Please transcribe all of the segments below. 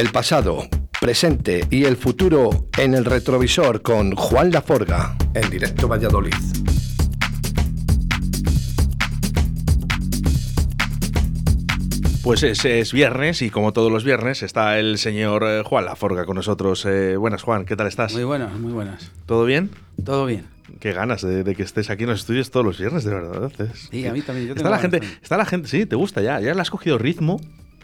El pasado, presente y el futuro en el retrovisor con Juan Laforga en directo Valladolid. Pues es, es, viernes y como todos los viernes está el señor eh, Juan Laforga con nosotros. Eh, buenas Juan, ¿qué tal estás? Muy buenas, muy buenas. ¿Todo bien? Todo bien. Qué ganas de, que estés aquí en los estudios todos los viernes, de verdad. Sí, a mí también. Yo está la gente, está la gente, sí, te gusta ya, ya le has cogido ritmo.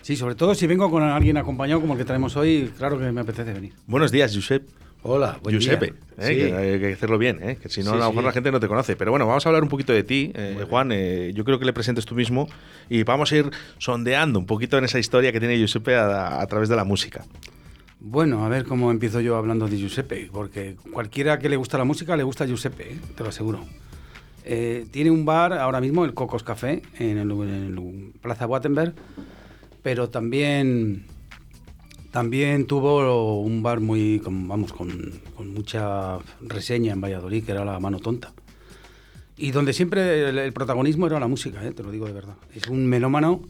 Sí, sobre todo si vengo con alguien acompañado como el que traemos hoy, claro que me apetece venir. Buenos días, Josep. Hola, buen Giuseppe, eh, que hay que hacerlo bien, eh, que si no, a lo mejor la gente no te conoce. Pero bueno, vamos a hablar un poquito de ti, eh, Juan. yo creo que le presentes tú mismo y vamos a ir sondeando un poquito en esa historia que tiene Giuseppe a, través de la música. Bueno, a ver cómo empiezo yo hablando de Giuseppe, porque cualquiera que le gusta la música le gusta Giuseppe, te lo aseguro. tiene un bar ahora mismo, el Cocos Café, en el, Plaza Wattenberg, pero también también tuvo un bar muy, con, vamos, con, mucha reseña en Valladolid, que era La Mano Tonta. Y donde siempre el, protagonismo era la música, ¿eh? te lo digo de verdad. Es un melómano,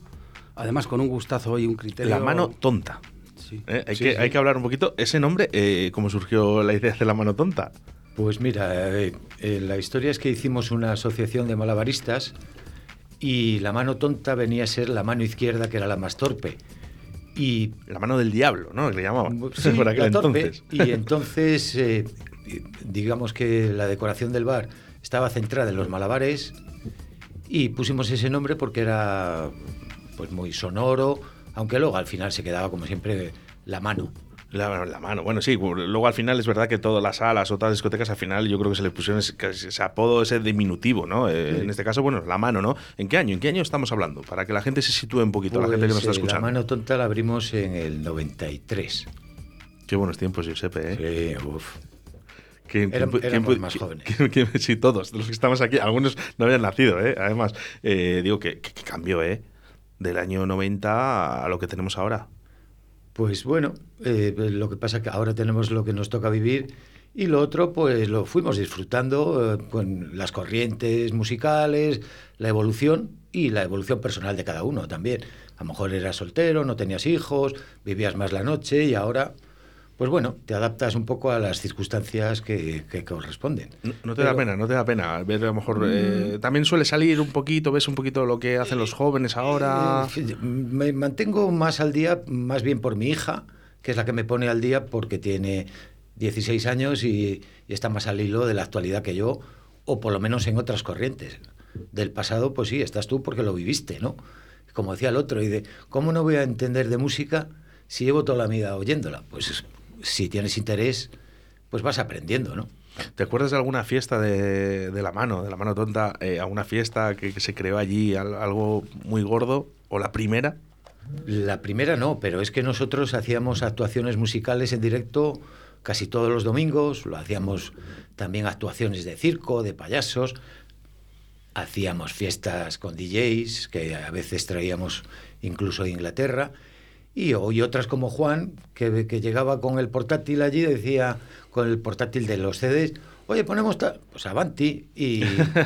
además con un gustazo y un criterio. La Mano Tonta. Sí. ¿Eh? Hay, que, hay que hablar un poquito. Ese nombre, eh, ¿cómo surgió la idea de La Mano Tonta? Pues mira, la historia es que hicimos una asociación de malabaristas y la mano tonta venía a ser la mano izquierda, que era la más torpe y la mano del diablo, ¿no? Le llamaban sí, por aquel entonces. Y entonces, eh, digamos que la decoración del bar estaba centrada en los malabares y pusimos ese nombre porque era pues muy sonoro, aunque luego al final se quedaba como siempre la mano. La, mano, bueno, sí, luego al final es verdad que todas las salas o todas las discotecas al final yo creo que se le pusieron ese, apodo, ese diminutivo, ¿no? Eh, en este caso, bueno, la mano, ¿no? ¿En qué año? ¿En qué año estamos hablando? Para que la gente se sitúe un poquito, la gente que nos está pues, eh, escuchando. La mano tonta la abrimos en el 93. Qué buenos tiempos, Giuseppe, ¿eh? Sí, uff. ¿Quién, más jóvenes. sí, todos, los que estamos aquí, algunos no habían nacido, ¿eh? Además, eh, digo que, que, cambió, ¿eh? Del año 90 a lo que tenemos ahora. Pues bueno, eh, lo que pasa que ahora tenemos lo que nos toca vivir y lo otro pues lo fuimos disfrutando eh, con las corrientes musicales, la evolución y la evolución personal de cada uno también. A lo mejor eras soltero, no tenías hijos, vivías más la noche y ahora pues bueno, te adaptas un poco a las circunstancias que, corresponden. No, te da pena, no te da pena ver a lo mejor... Eh, mm. también suele salir un poquito, ves un poquito lo que hacen los jóvenes ahora... Eh, me mantengo más al día, más bien por mi hija, que es la que me pone al día porque tiene 16 años y, está más al hilo de la actualidad que yo, o por lo menos en otras corrientes. Del pasado, pues sí, estás tú porque lo viviste, ¿no? Como decía el otro, y de, ¿cómo no voy a entender de música si llevo toda la vida oyéndola? Pues si tienes interés, pues vas aprendiendo, ¿no? ¿Te acuerdas de alguna fiesta de, la mano, de la mano tonta, eh, alguna fiesta que, se creó allí, algo muy gordo? ¿O la primera? La primera no, pero es que nosotros hacíamos actuaciones musicales en directo casi todos los domingos, lo hacíamos también actuaciones de circo, de payasos, hacíamos fiestas con DJs, que a veces traíamos incluso de Inglaterra, y, y otras como Juan, que, que llegaba con el portátil allí, decía, con el portátil de los CDs, oye, ponemos tal, pues Avanti, y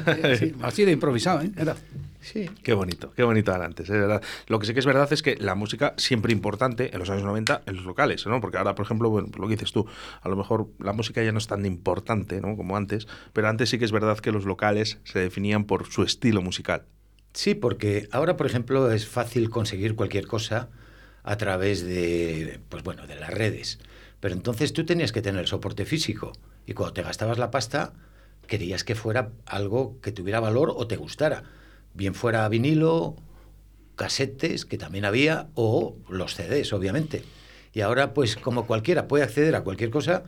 así de improvisado, ¿eh? Era. Sí. Qué bonito, qué bonito antes, es verdad. Lo que sí que es verdad es que la música siempre importante en los años 90 en los locales, ¿no? Porque ahora, por ejemplo, bueno, lo que dices tú, a lo mejor la música ya no es tan importante, ¿no? Como antes, pero antes sí que es verdad que los locales se definían por su estilo musical. Sí, porque ahora, por ejemplo, es fácil conseguir cualquier cosa a través de, pues bueno, de las redes. Pero entonces tú tenías que tener soporte físico y cuando te gastabas la pasta querías que fuera algo que tuviera valor o te gustara. Bien fuera vinilo, casetes, que también había, o los CDs, obviamente. Y ahora, pues como cualquiera puede acceder a cualquier cosa,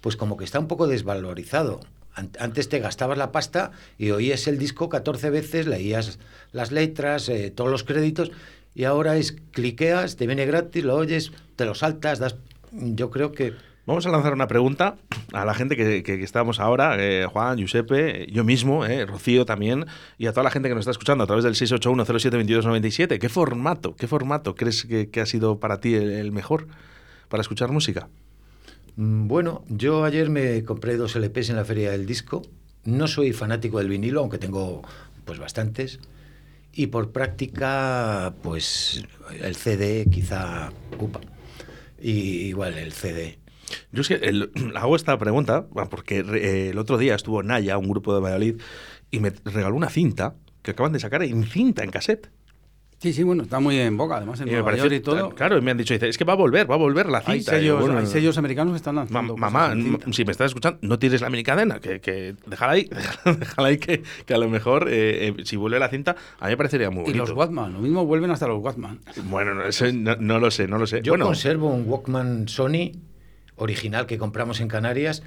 pues como que está un poco desvalorizado. Antes te gastabas la pasta y oías el disco 14 veces, leías las letras, eh, todos los créditos, y ahora es cliqueas, te viene gratis, lo oyes, te lo saltas, das... Yo creo que... Vamos a lanzar una pregunta a la gente que, que, estamos ahora, eh, Juan, Giuseppe, yo mismo, eh, Rocío también, y a toda la gente que nos está escuchando a través del 681072297. ¿Qué formato, qué formato crees que, ha sido para ti el, mejor para escuchar música? Mm, bueno, yo ayer me compré dos LPs en la Feria del Disco. No soy fanático del vinilo, aunque tengo pues bastantes y por práctica, pues el CD quizá ocupa. y igual el CD. Yo es que el- hago esta pregunta porque eh, el otro día estuvo Naya, un grupo de Valladolid, y me regaló una cinta que acaban de sacar en cinta, en cassette. Sí, sí, bueno, está muy en boca, además en Y me Nueva pareció York y todo. Claro, y me han dicho, dice, es que va a volver, va a volver la cinta. Y yo, sellos, bueno, hay sellos americanos que están Ma- lanzando. cosas mamá, si me estás escuchando, no tires la minicadena, que, que déjala ahí, déjala ahí que, que a lo mejor eh, eh, si vuelve la cinta, a mí me parecería muy Y bonito. los Watman, lo mismo vuelven hasta los Watman. Bueno, no, eso no, no lo sé, no lo sé. Yo bueno, conservo un Walkman Sony original que compramos en Canarias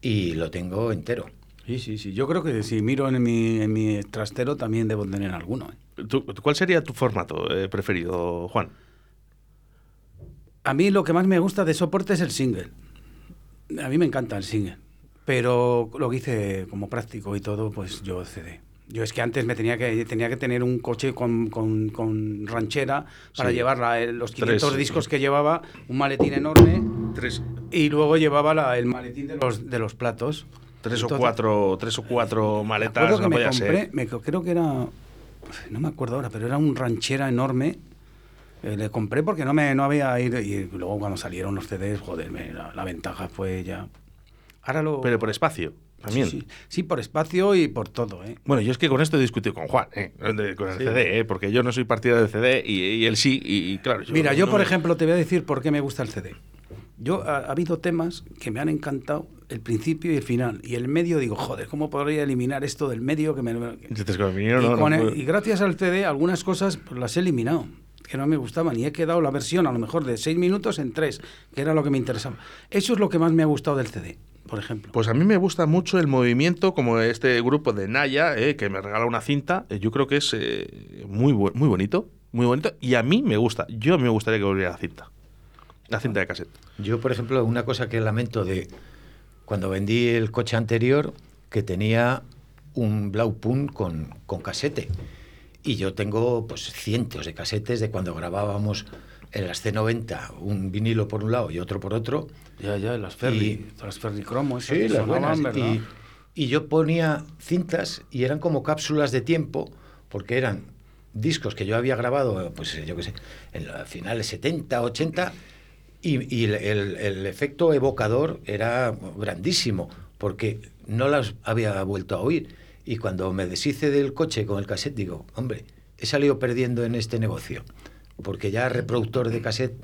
y lo tengo entero. Sí, sí, sí. Yo creo que si miro en mi, en mi trastero también debo tener alguno. ¿eh? ¿Tú- ¿cuál sería tu formato eh, preferido, Juan? A mí lo que más me gusta de soporte es el single. A mí me encanta el single. Pero lo que hice como práctico y todo, pues yo CD. Yo es que antes me tenía que tenía que tener un coche con, con- con ranchera para Sí. llevar la- los 500 Tres. discos que llevaba, un maletín enorme Tres, y luego llevaba la- el maletín de los, de los platos. tres o cuatro, tres o cuatro me maletas, que no me podía compré, ser. me creo que era, no me acuerdo ahora, pero era un ranchera enorme. Eh, le compré porque no me no había ido y luego cuando salieron los CDs, joder, me- la, la ventaja fue ya. Ahora lo Pero por espacio, también. Sí, sí. Sí, por espacio y por todo, ¿eh? Bueno, yo es que con esto he discutido con Juan, ¿eh? Con el CD, ¿eh? porque yo no soy partidario del CD y, y él sí, y, y claro. Mira, yo por ejemplo te voy a decir por qué me gusta el CD. Yo ha, ha habido temas que me han encantado el principio y el final y el medio digo, joder, ¿cómo podría eliminar esto del medio que me y, no, no con el- puedo. y gracias al CD algunas cosas pues, las he eliminado que no me gustaban y he quedado la versión a lo mejor de seis minutos en tres, que era lo que me interesaba. Eso es lo que más me ha gustado del CD, por ejemplo. Pues a mí me gusta mucho el movimiento, como este grupo de Naya, eh, que me regala una cinta. eh, yo creo que es eh, muy, bu- muy bonito, muy bonito. Y a mí me gusta. Yo a mí me gustaría que volviera la cinta. La cinta de cassette. Yo, por ejemplo, una cosa que lamento de cuando vendí el coche anterior, que tenía un Blaupun con, con casete. Y yo tengo pues cientos de casetes de cuando grabábamos en las C90, un vinilo por un lado y otro por otro. Ya, ya, las Ferry, Y- las Ferry Cromo, esas Sí, las sonaban, buenas. ¿verdad? Y, y yo ponía cintas y eran como cápsulas de tiempo, porque eran discos que yo había grabado, pues yo qué sé, en los finales 70, 80, y, el- el efecto evocador era grandísimo, porque no las había vuelto a oír. Y cuando me deshice del coche con el cassette, digo, hombre, he salido perdiendo en este negocio, porque ya reproductor de cassette,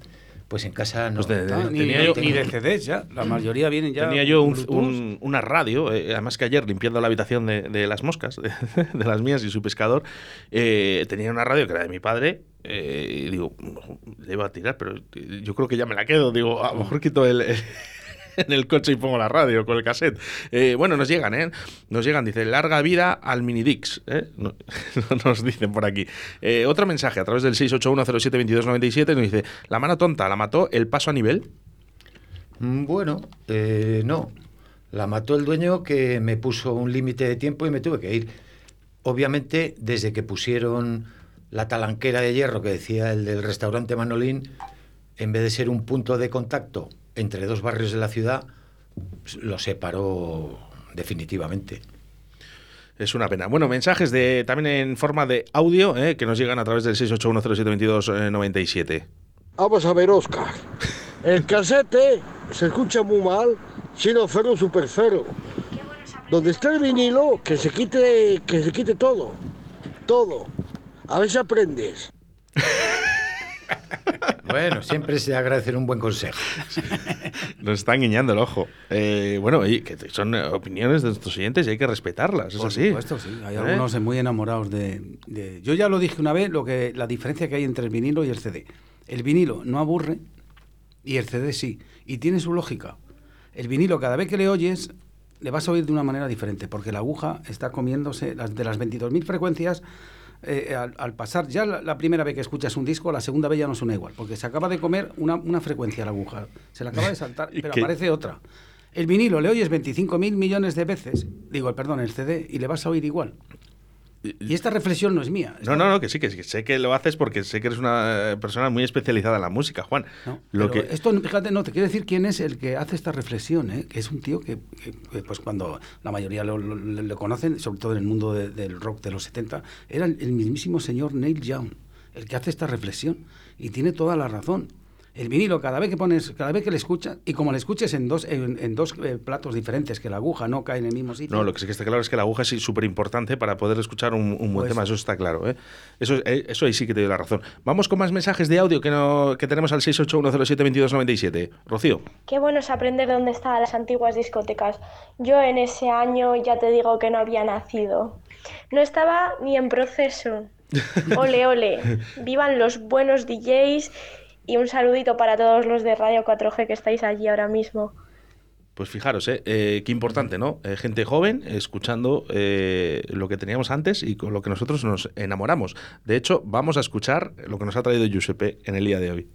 pues en casa no. Pues de- de- ni, tenía ni- yo- ni de CDs ya, la mayoría vienen ya. Tenía yo un- un- una radio, eh, además que ayer limpiando la habitación de, de las moscas, de, de las mías y su pescador, eh, tenía una radio que era de mi padre. eh, y digo, le iba a tirar, pero yo creo que ya me la quedo. Digo, a lo mejor quito el, el- en el coche y pongo la radio con el cassette. Eh, bueno, nos llegan, ¿eh? Nos llegan, dice, larga vida al Minidix. ¿eh? No- nos dicen por aquí. Eh, otro mensaje a través del 681072297 nos dice, la mano tonta la mató el paso a nivel. Mm, Bueno, eh, no. La mató el dueño que me puso un límite de tiempo y me tuve que ir. Obviamente, desde que pusieron la talanquera de hierro que decía el del restaurante Manolín, en vez de ser un punto de contacto entre dos barrios de la ciudad, pues, lo separó definitivamente. Es una pena. Bueno, mensajes de también en forma de audio eh, que nos llegan a través del 681072297. Vamos a ver, Oscar. El casete se escucha muy mal, sino cero super cero. Donde está el vinilo, que se quite, que se quite todo. Todo. A ver si aprendes. Bueno, siempre se agradecer un buen consejo. Nos están guiñando el ojo. Eh, bueno, que son eh, opiniones de nuestros oyentes y hay que respetarlas, es Por así. supuesto, sí. Hay ¿Eh? algunos muy enamorados de, de- Yo ya lo dije una vez, lo que la diferencia que hay entre el vinilo y el CD. El vinilo no aburre y el CD sí. Y tiene su lógica. El vinilo, cada vez que le oyes, le vas a oír de una manera diferente, porque la aguja está comiéndose las, de las 22.000 frecuencias. Eh, al, al pasar ya la, la primera vez que escuchas un disco, la segunda vez ya no suena igual, porque se acaba de comer una, una frecuencia la aguja, se la acaba de saltar, ¿Y pero qué? aparece otra. El vinilo le oyes 25.000 millones de veces, digo, perdón, el CD, y le vas a oír igual. Y esta reflexión no es mía. No, no, no, que sí, que sé que lo haces porque sé que eres una eh, persona muy especializada en la música, Juan. No, lo pero que Esto, fíjate, no, te quiero decir quién es el que hace esta reflexión, ¿eh? que es un tío que, pues cuando la mayoría lo, lo- lo- lo conocen, sobre todo en el mundo de- del rock de los 70, era el mismísimo señor Neil Young, el que hace esta reflexión. Y tiene toda la razón. El vinilo, cada vez que pones, cada vez que le escuchas, y como le escuches en dos, en, en dos eh, platos diferentes, que la aguja no cae en el mismo sitio. No, lo que sí que está claro es que la aguja es súper importante para poder escuchar un, un buen Pues- tema, eso está claro. ¿eh? Eso, eh, eso ahí sí que te doy la razón. Vamos con más mensajes de audio que, no, que tenemos al 681072297. Rocío. Qué bueno es aprender dónde estaban las antiguas discotecas. Yo en ese año ya te digo que no había nacido. No estaba ni en proceso. Ole, ole. Vivan los buenos DJs y un saludito para todos los de Radio 4G que estáis allí ahora mismo. Pues fijaros, ¿eh? Eh, qué importante, ¿no? Eh, gente joven escuchando eh, lo que teníamos antes y con lo que nosotros nos enamoramos. De hecho, vamos a escuchar lo que nos ha traído Giuseppe en el día de hoy.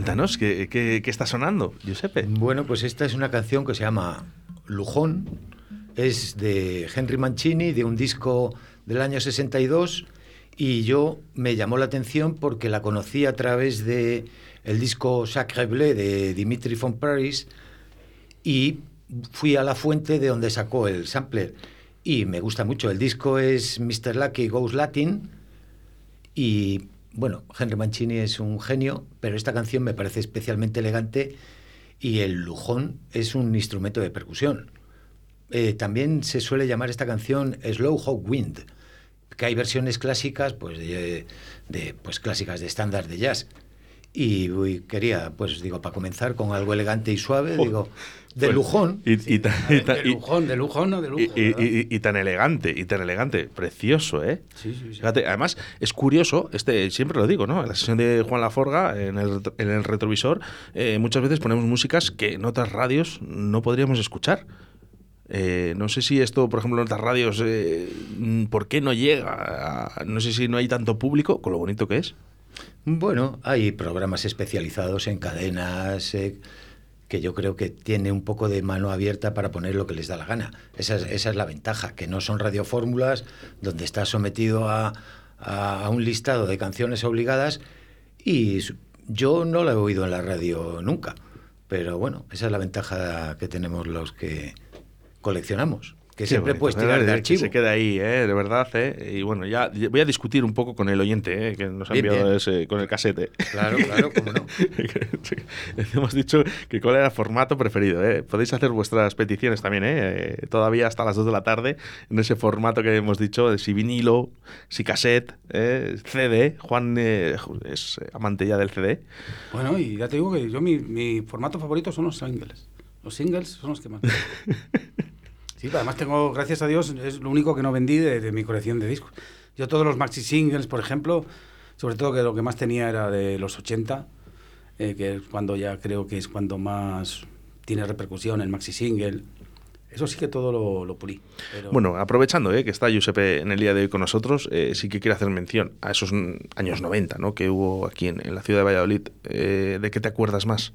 Cuéntanos, ¿qué, está sonando, Giuseppe? Bueno, pues esta es una canción que se llama Lujón. Es de Henry Mancini, de un disco del año 62. Y yo me llamó la atención porque la conocí a través de el disco Sacre Bleu de Dimitri von Paris y fui a la fuente de donde sacó el sampler. Y me gusta mucho. El disco es Mr. Lucky Goes Latin. Y bueno, Henry Mancini es un genio, pero esta canción me parece especialmente elegante y el lujón es un instrumento de percusión. Eh, también se suele llamar esta canción Slow Hawk Wind, que hay versiones clásicas, pues, de, de, pues clásicas de estándar de jazz. Y quería, pues digo, para comenzar con algo elegante y suave, Oh, digo, de pues, lujón. Y, y tan- y tan- De lujón, de lujón, no de lujo. y- y- ¿verdad? y- y tan elegante, y tan elegante, precioso, ¿eh? Sí, sí, sí. Fíjate, además es curioso, este siempre lo digo, ¿no? En la sesión de Juan Laforga, en el, en el retrovisor, eh, muchas veces ponemos músicas que en otras radios no podríamos escuchar. Eh, no sé si esto, por ejemplo, en otras radios, eh, ¿por qué no llega? a- no sé si no hay tanto público, con lo bonito que es. Bueno, hay programas especializados en cadenas eh, que yo creo que tiene un poco de mano abierta para poner lo que les da la gana. Esa es, esa es la ventaja, que no son radiofórmulas donde estás sometido a, a- un listado de canciones obligadas y yo no lo he oído en la radio nunca. Pero bueno, esa es la ventaja que tenemos los que coleccionamos. Que Qué siempre bonito, puedes tirar de Que archivo. Se quede ahí, ¿eh? de verdad. ¿eh? Y bueno, ya voy a discutir un poco con el oyente ¿eh? que nos ha Bien, enviado bien. ese, con el casete. Claro, claro, cómo no. Hemos dicho que cuál era el formato preferido. ¿eh? Podéis hacer vuestras peticiones también, ¿eh? Eh, todavía hasta las 2 de la tarde, en ese formato que hemos dicho, de si vinilo, si cassette, ¿eh? CD. Juan eh, es amante ya del CD. Bueno, y ya te digo que yo mi, mi formato favorito son los singles. Los singles son los que más. Sí, además tengo, gracias a Dios, es lo único que no vendí de, de mi colección de discos. Yo todos los maxi singles, por ejemplo, sobre todo que lo que más tenía era de los 80, eh, que es cuando ya creo que es cuando más tiene repercusión el maxi single. Eso sí que todo lo, lo pulí. pero- Bueno, aprovechando ¿eh? que está Giuseppe en el día de hoy con nosotros, eh, sí que quiero hacer mención a esos mm, años 90 ¿no? que hubo aquí en, en la ciudad de Valladolid. Eh, ¿De qué te acuerdas más?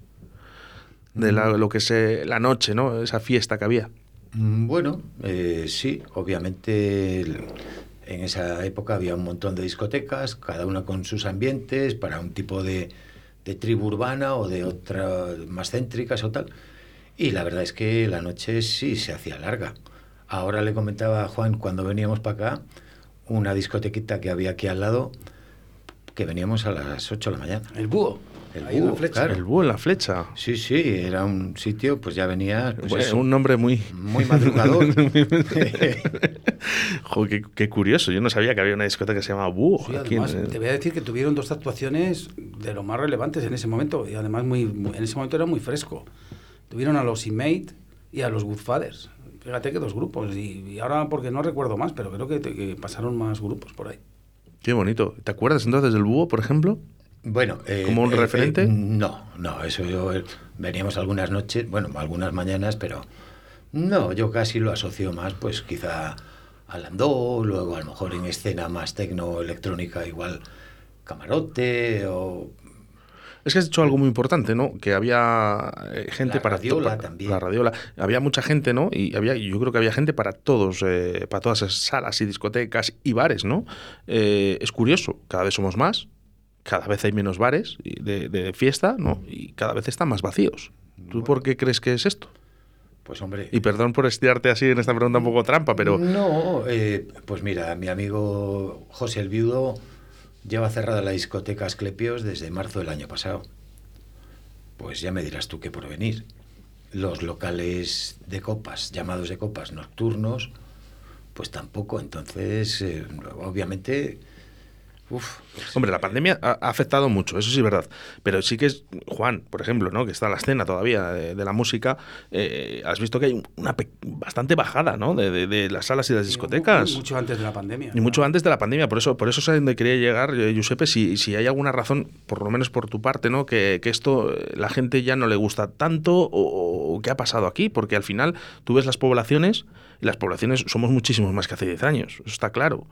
De la- lo que es la noche, ¿no? Esa fiesta que había. Mm, Bueno, eh, sí, obviamente en esa época había un montón de discotecas, cada una con sus ambientes, para un tipo de, de tribu urbana o de otra más céntricas o tal. Y la verdad es que la noche sí se hacía larga. Ahora le comentaba a Juan cuando veníamos para acá, una discotequita que había aquí al lado, que veníamos a las 8 de la mañana. El búho. El ahí en la búho, flecha. claro. El búho en la flecha. Sí, sí, era un sitio, pues ya venía pues Bueno, eso, un nombre muy... muy madrugador. Jo, qué, qué curioso. Yo no sabía que había una discoteca que se llamaba Búho. Sí, aquí además, en- te voy a decir que tuvieron dos actuaciones de lo más relevantes en ese momento. Y además, muy, muy- en ese momento era muy fresco. Tuvieron a los Inmate y a los Goodfathers. Fíjate que dos grupos. Y, y ahora, porque no recuerdo más, pero creo que, que pasaron más grupos por ahí. Qué bonito. ¿Te acuerdas entonces del Búho, por ejemplo? Bueno, eh, ¿Como un eh, referente? eh, no, no, eso yo eh, veníamos algunas noches, bueno, algunas mañanas, pero no, yo casi lo asocio más, pues quizá a Landó, luego a lo mejor en escena más tecno electrónica igual camarote o Es que has dicho algo muy importante, ¿no? Que había gente La para radiola para- también. La radiola. Había mucha gente, ¿no? Y había, yo creo que había gente para todos, eh, para todas esas salas y discotecas y bares, ¿no? Eh, es curioso, cada vez somos más, cada vez hay menos bares de fiesta, ¿no? Y cada vez están más vacíos. ¿Tú por qué crees que es esto? pues hombre. Y perdón por estirarte así en esta pregunta un poco trampa, pero No, eh, pues mira, mi amigo José el Viudo lleva cerrada la discoteca Asclepios desde marzo del año pasado. Pues ya me dirás tú qué por venir. Los locales de copas, llamados de copas nocturnos, pues tampoco. Entonces, eh, obviamente, uf, pues, Hombre, la pandemia ha afectado mucho, eso sí es verdad. Pero sí que es, Juan, por ejemplo, ¿no? que está en la escena todavía de, de la música, eh, has visto que hay un- una bastante bajada ¿no? de, de- de las salas y las discotecas. Mu- Mucho antes de la pandemia. Y mucho antes de la pandemia, por eso, por eso es a donde quería llegar, eh, Giuseppe, si, si hay alguna razón, por lo menos por tu parte, ¿no? Que, que esto eh, la gente ya no le gusta tanto o, o qué ha pasado aquí, porque al final tú ves las poblaciones y las poblaciones somos muchísimos más que hace 10 años, eso está claro.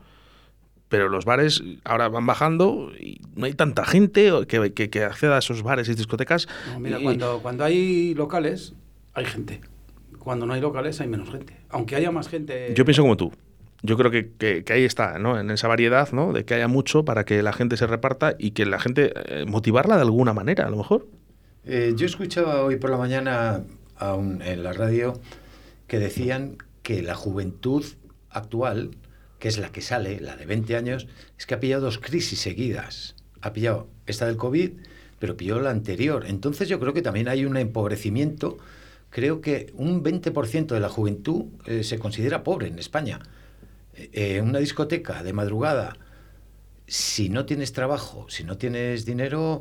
Pero los bares ahora van bajando y no hay tanta gente que, que, que acceda a esos bares y discotecas. No, mira, y- cuando, cuando hay locales, hay gente. Cuando no hay locales, hay menos gente. Aunque haya más gente. Yo pienso como tú. Yo creo que, que- que ahí está, ¿no? En esa variedad, ¿no? De que haya mucho para que la gente se reparta y que la gente eh, motivarla de alguna manera, a lo mejor. Eh, yo escuchaba hoy por la mañana a un- en la radio que decían que la juventud actual, que es la que sale, la de 20 años, es que ha pillado dos crisis seguidas. Ha pillado esta del COVID, pero pilló la anterior. Entonces yo creo que también hay un empobrecimiento. Creo que un 20% de la juventud eh, se considera pobre en España. Eh, eh, una discoteca de madrugada si no tienes trabajo, si no tienes dinero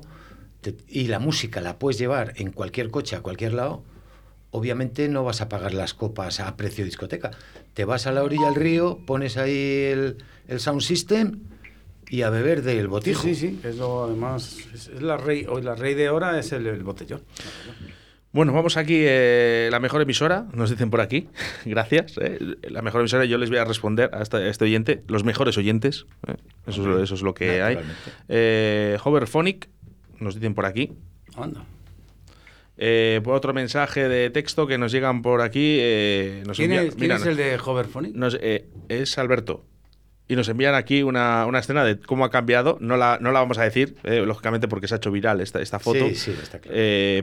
y la música la puedes llevar en cualquier coche, a cualquier lado, obviamente no vas a pagar las copas a precio discoteca. Te vas a la orilla del río, pones ahí el, el sound system y a beber del Sí, botijo. sí, sí. Eso además es, es la rey. Hoy la rey de ahora es el, el botellón. Bueno, vamos aquí, eh, la mejor emisora, nos dicen por aquí, gracias. eh, La mejor emisora, yo les voy a responder a este, a este oyente, los mejores oyentes, eh, eso, es, lo- eso es lo que hay. Eh, Hoverphonic, nos dicen por aquí. Anda. Eh, por otro mensaje de texto que nos llegan por aquí. eh, nos ¿Quién, envía- es, quién mira, es el de Hoverphonic? eh, es Alberto. y nos envían aquí una, una, escena de cómo ha cambiado. No la, no la vamos a decir, eh, lógicamente, porque se ha hecho viral esta, esta foto. Sí, sí, está claro.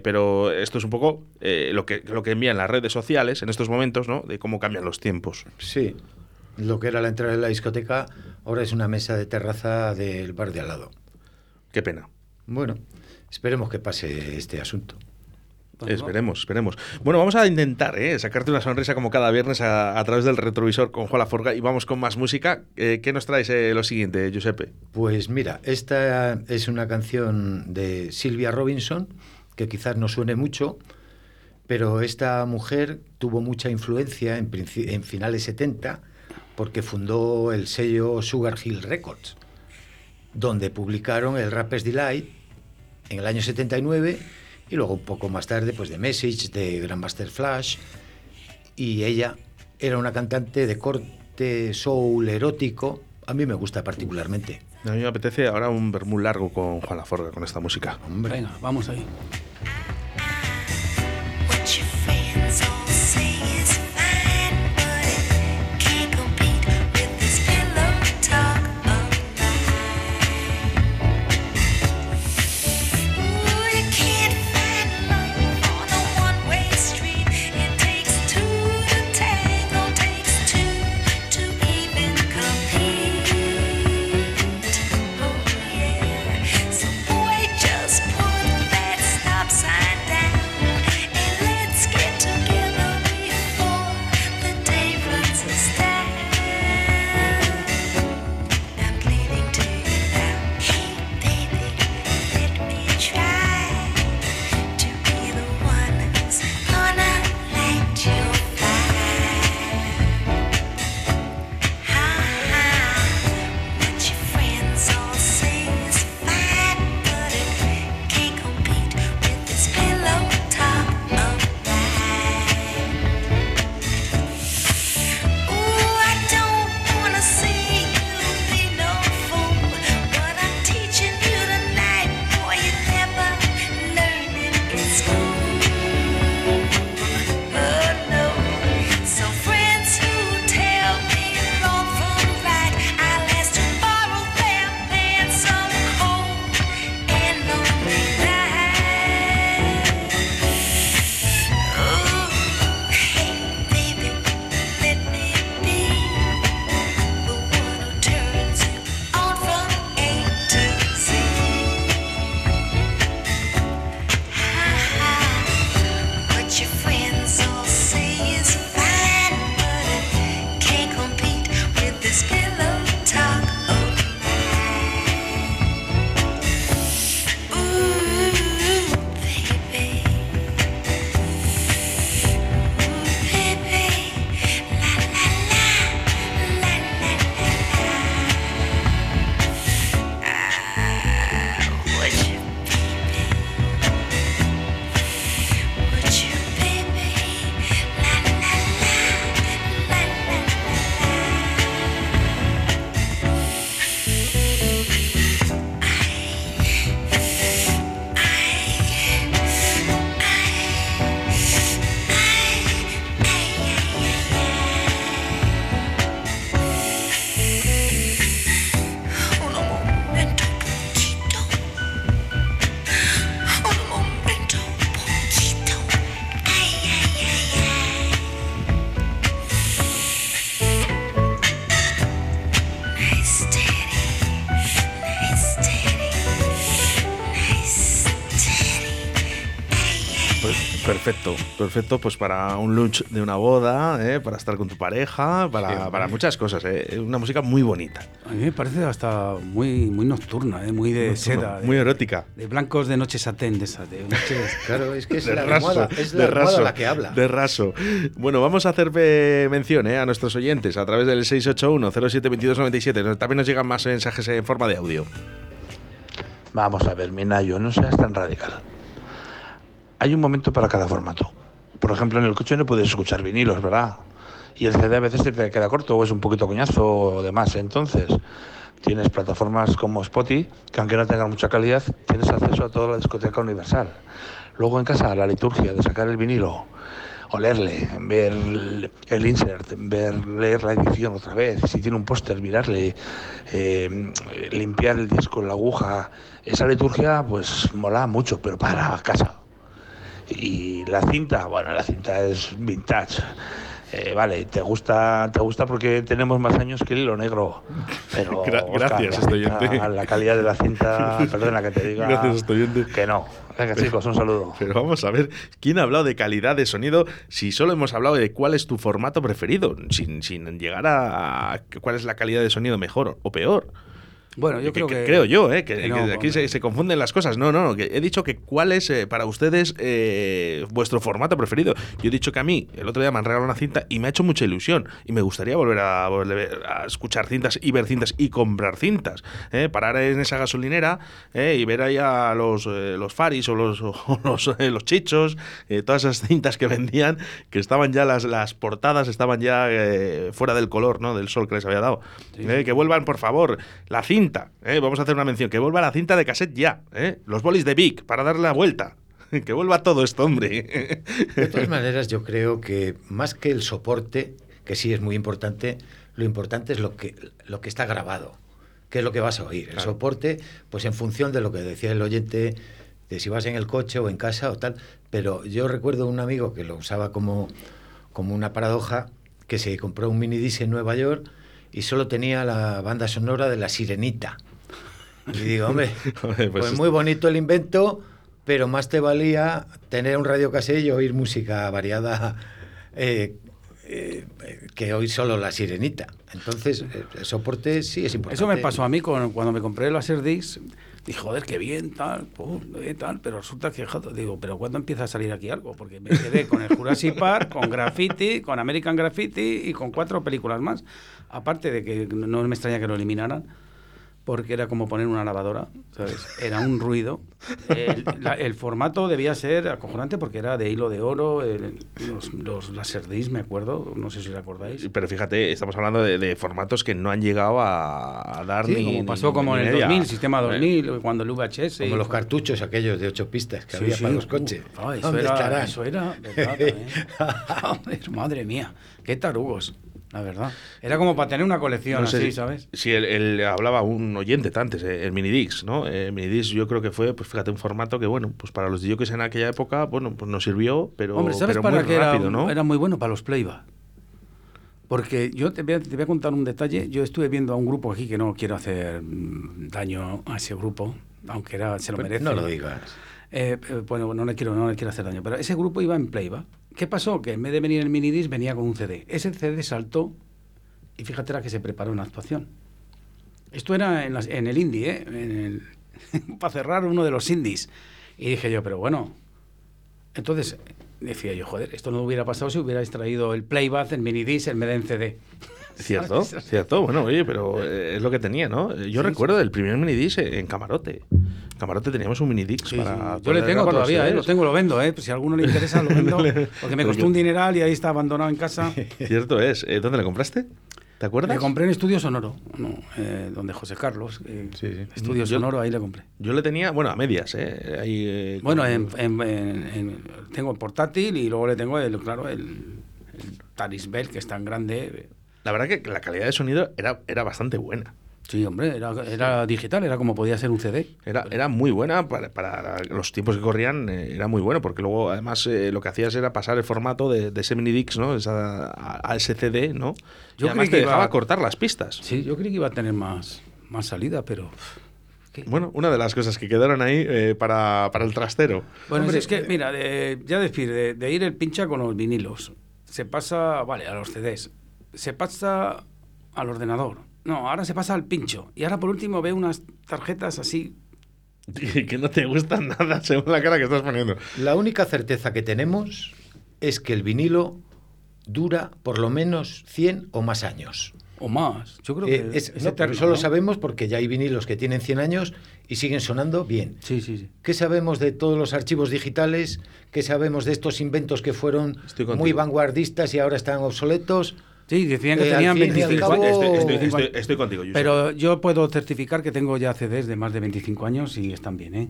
Pero esto es un poco lo, que, lo que envían las redes sociales en estos momentos, ¿no? De cómo cambian los tiempos. Sí. Lo que era la entrada de la discoteca ahora es una mesa de terraza del bar de al lado. Qué pena. Bueno, esperemos que pase este asunto. Esperemos, esperemos. Bueno, vamos a intentar ¿eh? sacarte una sonrisa como cada viernes a, a, través del retrovisor con Juan Laforga y vamos con más música. Eh, ¿Qué nos traes eh, lo siguiente, Giuseppe? Pues mira, esta es una canción de Silvia Robinson que quizás no suene mucho, pero esta mujer tuvo mucha influencia en, en finales 70 porque fundó el sello Sugar Hill Records, donde publicaron el Rapper's Delight en el año 79 y luego un poco más tarde pues de Message, de Grandmaster Flash y ella era una cantante de corte soul erótico, a mí me gusta particularmente. A mí me apetece ahora un vermú largo con Juan Laforga con esta música. Hombre. Venga, vamos ahí. Perfecto, pues para un lunch de una boda, ¿eh? para estar con tu pareja, para, sí, para muchas cosas. ¿eh? Una música muy bonita. A mí me parece hasta muy, muy nocturna, ¿eh? muy de seda. de- muy erótica. De blancos de noche satén, de esas. De noches... Claro, es que es De la raso, almohada, es de la raso, la que habla. de raso. Bueno, vamos a hacer mención eh, a nuestros oyentes a través del 681-072297. También nos llegan más mensajes en forma de audio. Vamos a ver, Minayo, no seas tan radical. Hay un momento para cada formato. Por ejemplo, en el coche no puedes escuchar vinilos, ¿verdad? Y el CD a veces te queda corto o es un poquito coñazo o demás. Entonces, tienes plataformas como Spotify, que aunque no tengan mucha calidad, tienes acceso a toda la discoteca universal. Luego en casa, la liturgia de sacar el vinilo olerle, ver el, insert, ver, leer la edición otra vez, si tiene un póster, mirarle, eh, limpiar el disco, la aguja. Esa liturgia, pues mola mucho, pero para casa. Y la cinta, bueno, la cinta es vintage. Eh, vale, te gusta, te gusta porque tenemos más años que el hilo negro. Pero Gra- gracias, la estoyente. cinta, La calidad de la cinta, perdona que te diga Gracias, que no. Venga, chicos, un saludo. Pero vamos a ver, ¿quién ha hablado de calidad de sonido si solo hemos hablado de cuál es tu formato preferido, sin, sin llegar a cuál es la calidad de sonido mejor o peor? Bueno, yo Que- creo que- que... creo yo, ¿eh? que, no, aquí se, se confunden las cosas. No, no, no, que he dicho que cuál es eh, para ustedes eh, vuestro formato preferido. Yo he dicho que a mí, el otro día me han regalado una cinta y me ha hecho mucha ilusión. Y me gustaría volver a, volver a escuchar cintas y ver cintas y comprar cintas. ¿eh? Parar en esa gasolinera ¿eh? y ver ahí a los, eh, los faris o los, o los, eh, los chichos, eh, todas esas cintas que vendían, que estaban ya las, las portadas, estaban ya eh, fuera del color, ¿no? Del sol que les había dado. ¿eh? Que vuelvan, por favor, la cinta. ¿Eh? Vamos a hacer una mención. Que vuelva la cinta de cassette ya. ¿eh? Los bolis de Vic para darle la vuelta. Que vuelva todo esto, hombre. De todas maneras, yo creo que más que el soporte, que sí es muy importante, lo importante es lo que, lo que está grabado, que es lo que vas a oír. El soporte, pues en función de lo que decía el oyente, de si vas en el coche o en casa o tal. Pero yo recuerdo un amigo que lo usaba como, como una paradoja, que se compró un mini disc en Nueva York y solo tenía la banda sonora de La Sirenita. Y digo, hombre, pues pues muy bonito el invento, pero más te valía tener un radio y oír música variada eh, eh, que oír solo la sirenita. Entonces, eh, el soporte sí es importante. Eso me pasó a mí con- cuando me compré el Laserdisc. Dije, joder, qué bien, tal, pum, eh, tal, pero resulta que, digo, pero ¿cuándo empieza a salir aquí algo? Porque me quedé con el Jurassic Park, con Graffiti, con American Graffiti y con cuatro películas más. Aparte de que no me extraña que lo eliminaran, porque era como poner una lavadora, ¿sabes? Era un ruido. El, la- el formato debía ser acojonante porque era de hilo de oro, el- los, los Laserdisc, me acuerdo, no sé si lo acordáis. Pero fíjate, estamos hablando de, de formatos que no han llegado a, a dar Sí, ni. como ni- pasó como ni en el media. 2000, sistema Eh, 2000, cuando el VHS. Como y- los cartuchos aquellos de ocho pistas que Sí, había sí. para los coches. Uh, eso, ¿Dónde era, estarán? eso era, verdad. Joder, madre mía, qué tarugos, la verdad. Era como para tener una colección No sé así, ¿sabes? Si él, él hablaba un oyente antes, eh, el Minidix, ¿no? Eh, El Minidix yo creo que fue, pues fíjate, un formato que, bueno, pues para los DJs en aquella época, bueno, pues nos sirvió, pero, Hombre, ¿sabes pero para muy qué era, era muy bueno? Para los playback. Porque yo te voy, a, te voy a contar un detalle. Yo estuve viendo a un grupo aquí que no quiero hacer mm, daño a ese grupo, aunque era, se lo merece. no lo digas. Eh, bueno, no le, quiero, no le quiero hacer daño, pero ese grupo iba en playback. ¿Qué pasó? Que en vez de venir el minidisc venía con un CD. Ese CD saltó y fíjate la que se preparó una actuación. Esto era en, las- en el indie, ¿eh? En el- para cerrar uno de los indies. Y dije yo, pero bueno. Entonces decía yo, joder, esto no hubiera pasado si hubiera extraído el playback, el minidisc, de en CD. Cierto, cierto. Bueno, oye, pero eh, es lo que tenía, ¿no? Yo Sí, recuerdo el primer minidisc en Camarote. Camarote teníamos un minidisc Sí, para... sí. Yo le tengo todavía, ¿eh? Lo tengo, lo vendo, ¿eh? Pues si a alguno le interesa, lo vendo. Porque me costó un dineral y ahí está abandonado en casa. Cierto es. Eh, ¿Dónde le compraste? ¿Te acuerdas? Le compré en Estudio Sonoro, no, eh, donde José Carlos. eh, Sí, sí. Estudio Yo- Sonoro, ahí le compré. Yo le tenía, bueno, a medias, ¿eh? Ahí, eh, Bueno, en, en- en- en- tengo el portátil y luego le tengo, el, claro, el, el que es tan grande. La verdad que la calidad de sonido era, era bastante buena. Sí, hombre, era, era digital, era como podía ser un CD. Era, era muy buena para, para los tiempos que corrían, eh, era muy bueno, porque luego además eh, lo que hacías era pasar el formato de, de ¿no? Esa, a, a ese CD, ¿no? Yo y además creí te que iba- dejaba cortar las pistas. Sí, yo creí que iba a tener más, más salida, pero... ¿qué? Bueno, una de las cosas que quedaron ahí eh, para, para el trastero. Bueno, Hombre, es que, mira, de- ya decir, de, de ir el pincha con los vinilos, se pasa, vale, a los CDs, se pasa al ordenador. No, ahora se pasa al pincho. Y ahora por último veo unas tarjetas así. que no te gustan nada según la cara que estás poniendo. La única certeza que tenemos es que el vinilo dura por lo menos 100 o más años. O más. Yo creo Eh, que es- es no, pero eterno, eso lo ¿no? sabemos porque ya hay vinilos que tienen 100 años y siguen sonando bien. Sí, sí, sí. ¿Qué sabemos de todos los archivos digitales? ¿Qué sabemos de estos inventos que fueron muy vanguardistas y ahora están obsoletos? Sí, decían que Eh, tenían fin y al 25 cabo- años. Estoy, estoy- 25 estoy- estoy contigo, Josep. Pero yo puedo certificar que tengo ya CDs de más de 25 años y están bien, ¿eh?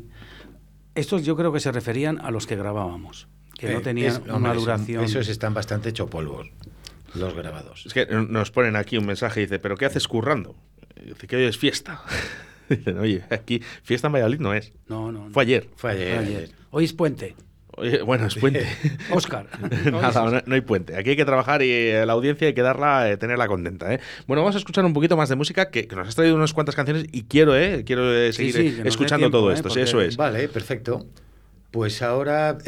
Estos yo creo que se referían a los que grabábamos. que no Eh, tenían es- una son- duración. Esos están bastante hecho polvos, los grabados. Es que nos ponen aquí un mensaje y dice, ¿pero qué haces currando? Dice que hoy es fiesta. Dicen, oye, aquí fiesta en Valladolid no es. No, no, no. Fue ayer. Fue ayer. Fue ayer. Hoy es puente. Oye, bueno, es puente. Oscar. Nada, no, no hay puente. Aquí hay que trabajar y eh, la audiencia hay que darla, eh, tenerla contenta. ¿eh? Bueno, vamos a escuchar un poquito más de música que, que nos has traído unas cuantas canciones y quiero, ¿eh? quiero eh, seguir sí, escuchando tiempo, todo esto. Sí, eso es. Vale, perfecto. Pues ahora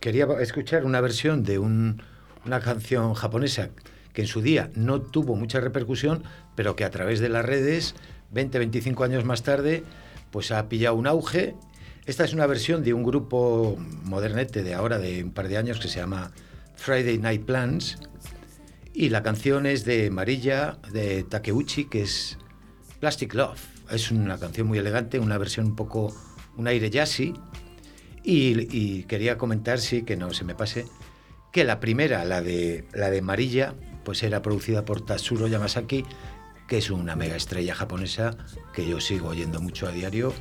quería escuchar una versión de un- una canción japonesa que en su día no tuvo mucha repercusión, pero que a través de las redes, 20, 25 años más tarde, pues ha pillado un auge. Esta es una versión de un grupo modernete de ahora, de un par de años, que se llama Friday Night Plans. Y la canción es de Marilla, de Takeuchi, que es Plastic Love. Es una canción muy elegante, una versión un poco, un aire jazzy. Y, quería comentar, sí, que no se me pase, que la primera, la de, la de Marilla, pues era producida por Tatsuro Yamasaki, que es una mega estrella japonesa que yo sigo oyendo mucho a diario.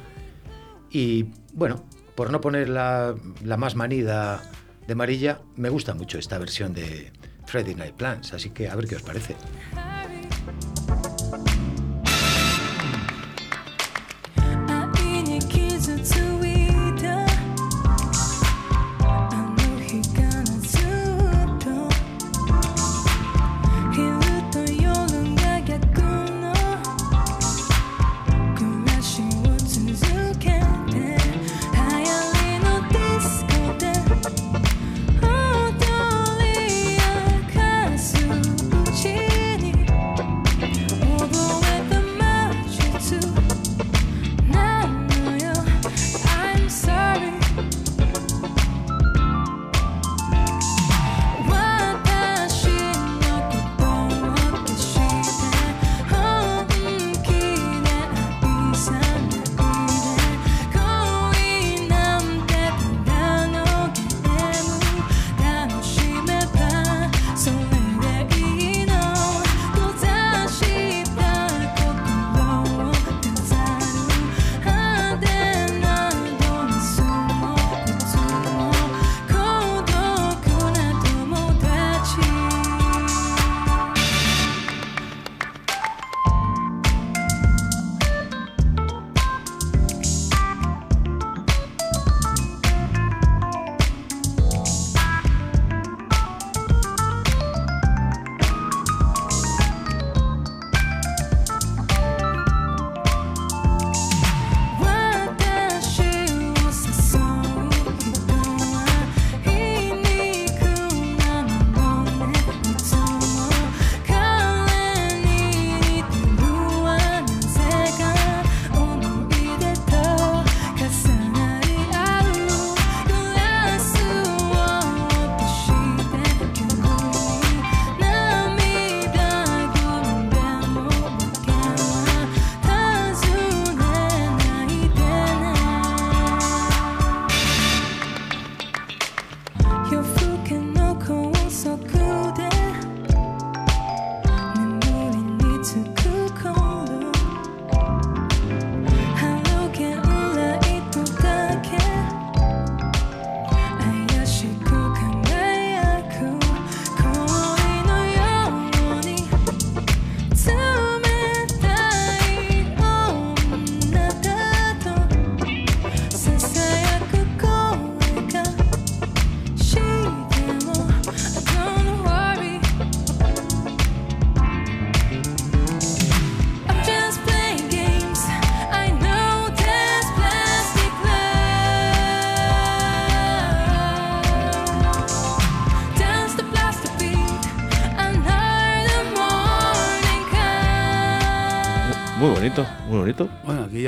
Y bueno, por no poner la, más manida de Marilla, me gusta mucho esta versión de Friday Night Plans, así que a ver qué os parece.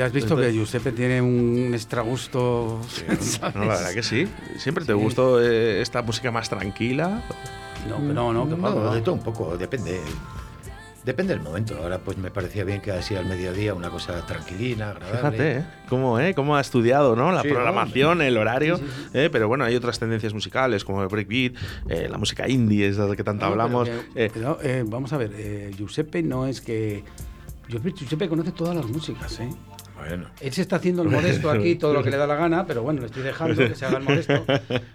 Ya has visto que Giuseppe tiene un extra gusto. ¿sabes? No, la verdad que sí. Siempre te gustó eh, esta música más tranquila. No, no, no, que No, de todo un poco, depende. Depende del momento. Ahora pues me parecía bien que así al mediodía una cosa tranquilina, agradable. Fíjate, ¿eh? Cómo, ¿eh? Cómo ha estudiado, ¿no? La Sí, programación, el horario. ¿eh? Pero bueno, hay otras tendencias musicales como el breakbeat, eh, la música indie, esa de que tanto No, hablamos. pero eh, pero, eh, vamos a ver, eh, Giuseppe no es que. Giuseppe conoce todas las músicas, ¿eh? Bueno. Él se está haciendo el modesto aquí, todo lo que le da la gana, pero bueno, le estoy dejando que se haga el modesto.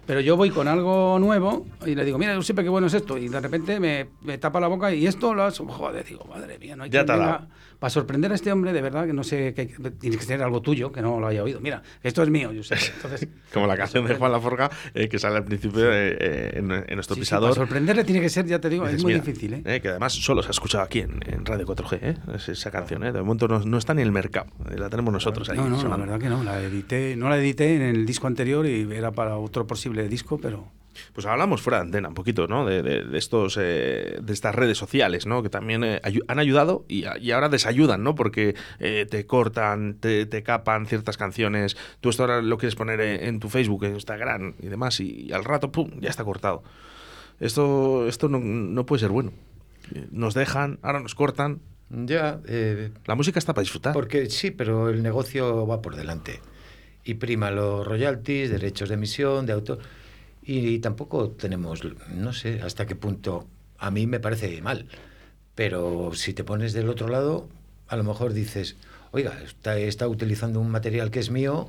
Pero yo voy con algo nuevo y le digo, mira, yo siempre qué bueno es esto. Y de repente me, me tapa la boca y esto lo has... Joder, digo, madre mía, no hay Ya quien te ha venga dado. Para sorprender a este hombre, de verdad, que no sé, que tiene que ser algo tuyo, que no lo haya oído. Mira, esto es mío, yo sé. Entonces, Como la canción de Juan Laforga eh, que sale al principio eh, eh, en, en nuestro sí, sí, pisador. para sorprenderle tiene que ser, ya te digo, Dices, es muy "Mira", difícil, ¿eh? eh, que además solo se ha escuchado aquí en, en Radio 4G, ¿eh? Es esa canción, ¿eh? De momento no, no está ni en el mercado, la tenemos nosotros ahí. No, no, la verdad que no, la edité, no la edité en el disco anterior y era para otro posible disco, pero Pues hablamos fuera de antena un poquito, ¿no? De, de- de estos, eh, de estas redes sociales, ¿no? Que también eh, han ayudado y, ahora desayudan, ¿no? Porque eh, te cortan, te, te capan ciertas canciones. Tú esto ahora lo quieres poner en, tu Facebook, en Instagram y demás, y, al rato, ¡pum! Ya está cortado. Esto, esto no, no puede ser bueno. Nos dejan, ahora nos cortan. Ya, La música está para disfrutar. porque sí, pero el negocio va por delante. Y prima los royalties, derechos de emisión, de autor. Y, tampoco tenemos, no sé hasta qué punto, a mí me parece mal. Pero si te pones del otro lado, a lo mejor dices, oiga, está, está utilizando un material que es mío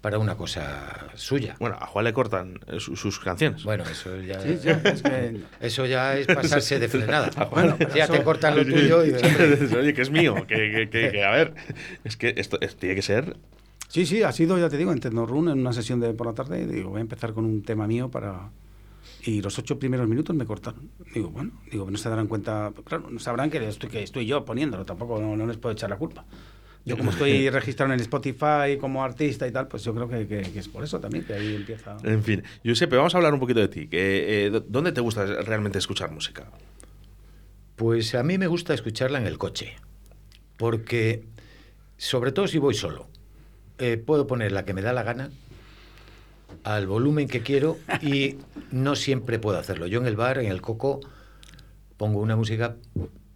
para una cosa suya. Bueno, a Juan le cortan eh, su- sus canciones. Bueno, eso ya, sí, ya, es que eso ya es pasarse de frenada. Bueno, ya eso- te cortan lo tuyo y... Oye, que es mío, que, que- que- que, a ver, es que esto es- tiene que ser Sí, sí, ha sido, ya te digo, en Tecnorun, en una sesión de por la tarde, digo, voy a empezar con un tema mío para... Y los ocho primeros minutos me cortaron. Digo, bueno, digo, no se darán cuenta, claro, no sabrán que estoy, que estoy yo poniéndolo, tampoco no, no les puedo echar la culpa. Yo como estoy registrado en el Spotify como artista y tal, pues yo creo que, que- que es por eso también, que ahí empieza... En fin, Giuseppe, vamos a hablar un poquito de ti. Que, eh, ¿dó- ¿Dónde te gusta realmente escuchar música? Pues a mí me gusta escucharla en el coche, porque sobre todo si voy solo, eh, puedo poner la que me da la gana al volumen que quiero y no siempre puedo hacerlo. Yo en el bar, en el coco, pongo una música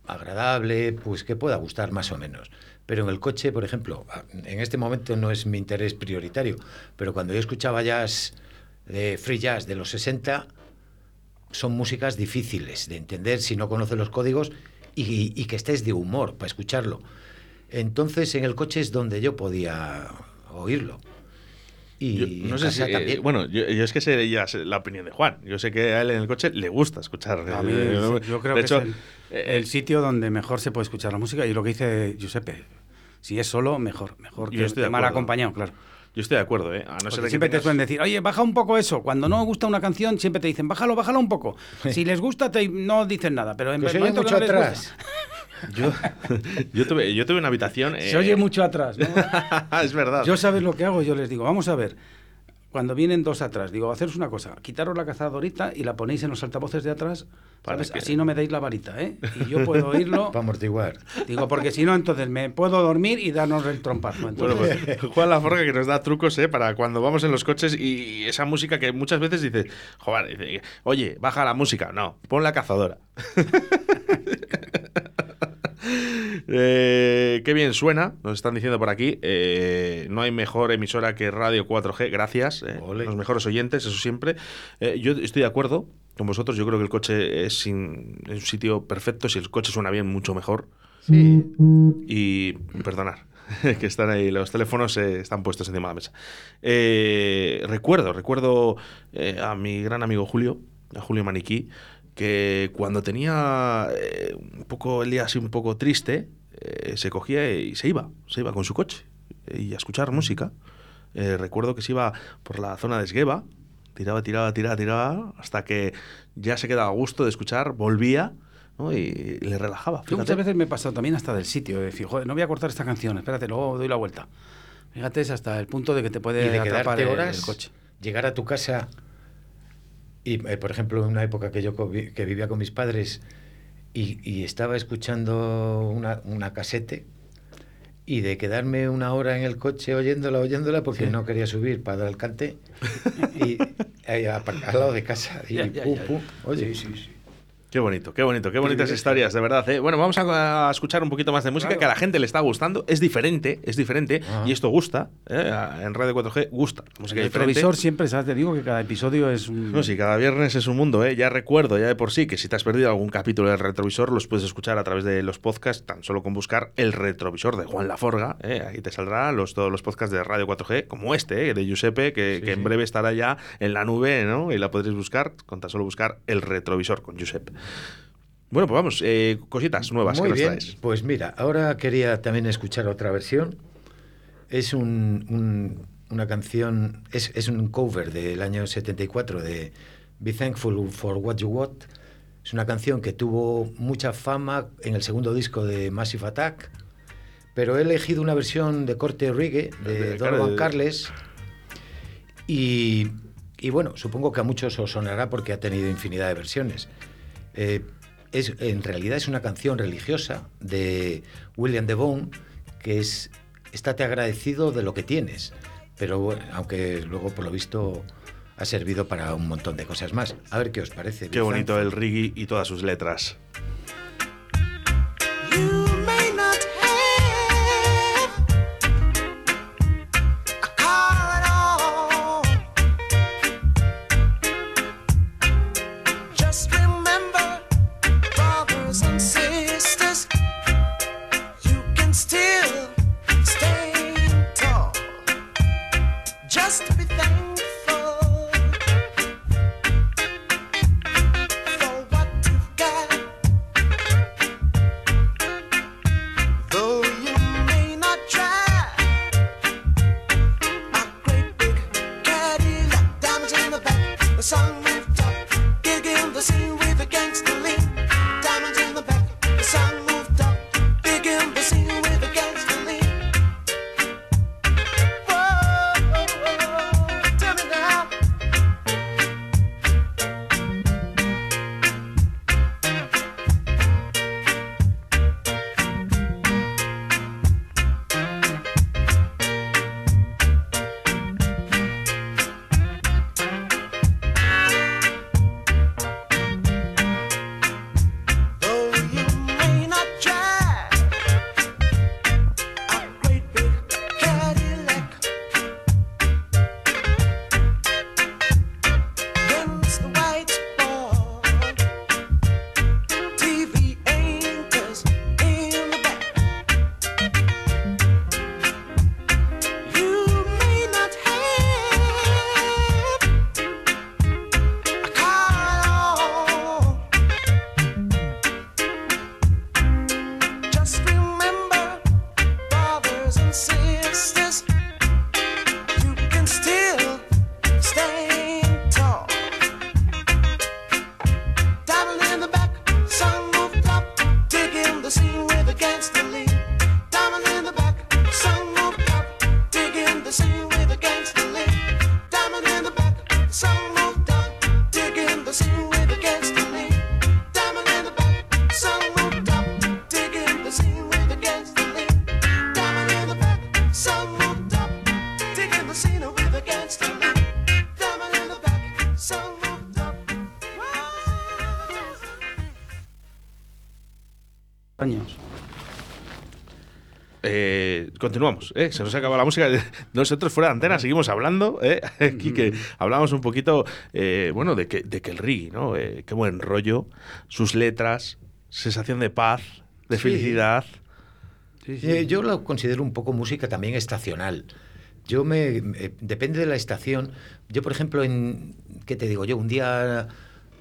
agradable, pues que pueda gustar más o menos. Pero en el coche, por ejemplo, en este momento no es mi interés prioritario, pero cuando yo escuchaba jazz, de free jazz de los 60, son músicas difíciles de entender si no conoces los códigos y, y que estés de humor para escucharlo. Entonces en el coche es donde yo podía oírlo. Y Yo no sé si, eh, también. bueno, yo, yo es que sé ya sé la opinión de Juan. Yo sé que a él en el coche le gusta escuchar. A mí, eh, yo creo de que hecho, es el, eh, el sitio donde mejor se puede escuchar la música y lo que dice Giuseppe, si es solo, mejor, mejor Yo que, estoy de que mal acompañado, claro. yo estoy de acuerdo, ¿eh? A no ser de que siempre te suelen decir, oye, baja un poco eso. Cuando no gusta una canción, siempre te dicen, bájalo, bájalo un poco. Si les gusta, te, no dicen nada. Pero en Que el momento que no les atrás. gusta, Yo, yo, tuve, yo tuve una habitación. se eh, oye mucho atrás. ¿no? es verdad. Yo sabes lo que hago, yo les digo, vamos a ver. Cuando vienen dos atrás, digo, haceros una cosa, quitaros la cazadorita y la ponéis en los altavoces de atrás, Para ¿sabes? que- Así no me dais la varita, ¿eh? Y yo puedo oírlo. Para amortiguar. Digo, porque si no, entonces me puedo dormir y darnos el trompazo. Bueno, Entonces, pues, Juan Laforga que nos da trucos ¿eh? para cuando vamos en los coches y esa música que muchas veces dices, joder, dice, oye, baja la música. No, pon la cazadora. Eh, qué bien suena, nos están diciendo por aquí. Eh, no hay mejor emisora que Radio 4G, gracias. eh, los mejores oyentes, eso siempre. Eh, yo estoy de acuerdo con vosotros, yo creo que el coche es, sin- es un sitio perfecto. Si el coche suena bien, mucho mejor. Sí. Y perdonar, que están ahí, los teléfonos eh, están puestos encima de la mesa. Eh, recuerdo, recuerdo eh, a mi gran amigo Julio, a Julio Maniquí, que cuando tenía eh, un poco el día así un poco triste, eh, se cogía y se iba, se iba con su coche eh, y a escuchar música. Eh, recuerdo que se iba por la zona de Esgueva, tiraba, tiraba, tiraba, tiraba, hasta que ya se quedaba a gusto de escuchar, volvía ¿no? y, le relajaba. yo fíjate. muchas veces me he pasado también hasta del sitio, de decir, joder, no voy a cortar esta canción, espérate, luego doy la vuelta. Fíjate, es hasta el punto de que te puede y de atrapar el- horas, el coche. llegar a tu casa y, eh, por ejemplo, en una época que yo que vivía con mis padres y, y estaba escuchando una, una casete y de quedarme una hora en el coche oyéndola, oyéndola, porque Sí. no quería subir para dar el cante y apar- al lado de casa y Ya, ya, pum, ya. pum. Oye, sí, sí. Qué bonito, qué bonito, qué bonitas historias, de verdad. ¿eh? Bueno, vamos a, a escuchar un poquito más de música Claro. que a la gente le está gustando. Es diferente, es diferente. Y esto gusta. ¿eh? En Radio 4G gusta. Música El diferente. retrovisor siempre, ¿sabes? Te digo que cada episodio es un... No, sí, cada viernes es un mundo, ¿eh? Ya recuerdo, ya de por sí, que si te has perdido algún capítulo del retrovisor, los puedes escuchar a través de los podcasts, tan solo con buscar el retrovisor de Juan Laforga, ¿eh? Ahí te saldrán los, todos los podcasts de Radio 4G, como este, de Giuseppe, que, que en breve estará ya en la nube, ¿no? Y la podréis buscar, con tan solo buscar el retrovisor con Giuseppe. Bueno, pues vamos, eh, cositas nuevas Muy que nos bien, traes. pues mira, ahora quería también escuchar otra versión. Es un- un- una canción, es, es un cover del año 74 de Be Thankful for What You Want. Es una canción que tuvo mucha fama en el segundo disco de Massive Attack, pero he elegido una versión de corte reggae de De- Donovan de- Carles y, y bueno, supongo que a muchos os sonará porque ha tenido infinidad de versiones. Eh, es, en realidad es una canción religiosa de William Devone que es estate agradecido de lo que tienes, pero bueno, aunque luego por lo visto ha servido para un montón de cosas más. A ver qué os parece. Qué bonito el reggae y todas sus letras. Continuamos, ¿eh? se nos acaba la música. Nosotros fuera de antena seguimos hablando, ¿eh? aquí que hablamos un poquito, eh, bueno, de que, de que el reggae, ¿no? Eh, qué buen rollo, sus letras, sensación de paz, de Sí. felicidad. Eh, yo lo considero un poco música también estacional. Yo me, me- depende de la estación. Yo, por ejemplo, en qué te digo yo, un día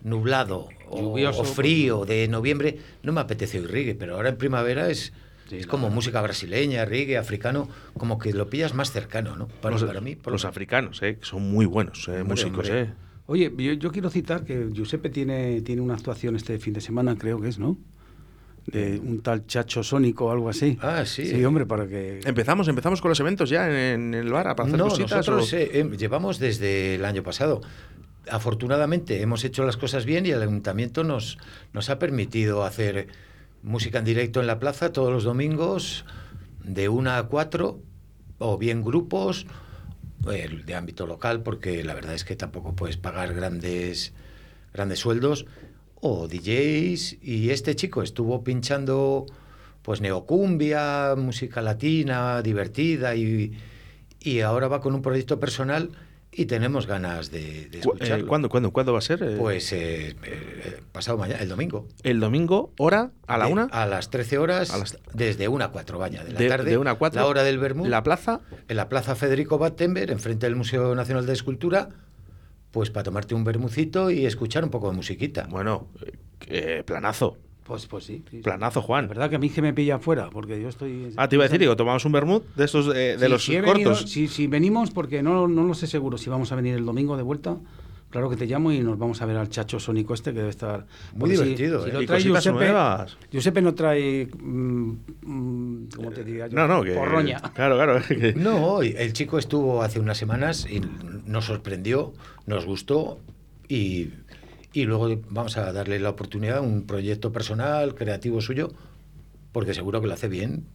nublado o, Lluvioso, o frío de noviembre, no me apetece oír reggae, pero ahora en primavera es, Sí, es como música brasileña, reggae, africano, como que lo pillas más cercano, ¿no? Para, los, para mí, por los africanos, ¿eh? que son muy buenos eh, Hombre, músicos. hombre. ¿eh? Oye, yo, yo quiero citar que Giuseppe tiene, tiene una actuación este fin de semana, creo que es, ¿no? De un tal Chacho Sónico o algo así. Ah, sí. Sí, hombre, para que... Empezamos, empezamos con los eventos ya en, en el bar para hacer No, cositas. nosotros o- eh, eh, llevamos desde el año pasado. Afortunadamente hemos hecho las cosas bien y el ayuntamiento nos, nos ha permitido hacer música en directo en la plaza todos los domingos de una a cuatro o bien grupos eh, de ámbito local porque la verdad es que tampoco puedes pagar grandes, grandes sueldos o DJs. Y este chico estuvo pinchando pues neocumbia, música latina, divertida y, y ahora va con un proyecto personal y tenemos ganas de, de eh. ¿Cuándo, cuándo, cuándo va a ser? Eh, Pues eh, eh, pasado mañana, el domingo. el domingo, hora, a la De- una. A las 13 horas, A las- desde 1 a 4, vaya, de la de, tarde. de una a cuatro. La hora del Bermud. La plaza. en la Plaza Federico Battenberg, enfrente del Museo Nacional de Escultura, pues para tomarte un bermucito y escuchar un poco de musiquita. Bueno, planazo. Pues, pues sí. Planazo, La Juan. verdad que a mí que me pilla afuera, porque yo estoy... Ah, te iba a decir, digo, tomamos un vermut de estos eh, de Sí, los si he cortos. venido- si, si venimos, porque no, no lo sé seguro si vamos a venir el domingo de vuelta. Claro que te llamo y nos vamos a ver al chacho sónico este que debe estar Muy porque si- divertido, Si, ¿eh? lo Y trae Giuseppe, nuevas. Giuseppe no trae, mm, mm, ¿cómo te diría yo? No, no, que. Porroña. Claro, claro. que- No, el chico estuvo hace unas semanas y nos sorprendió, nos gustó y, y luego vamos a darle la oportunidad a un proyecto personal, creativo suyo, porque seguro que lo hace bien.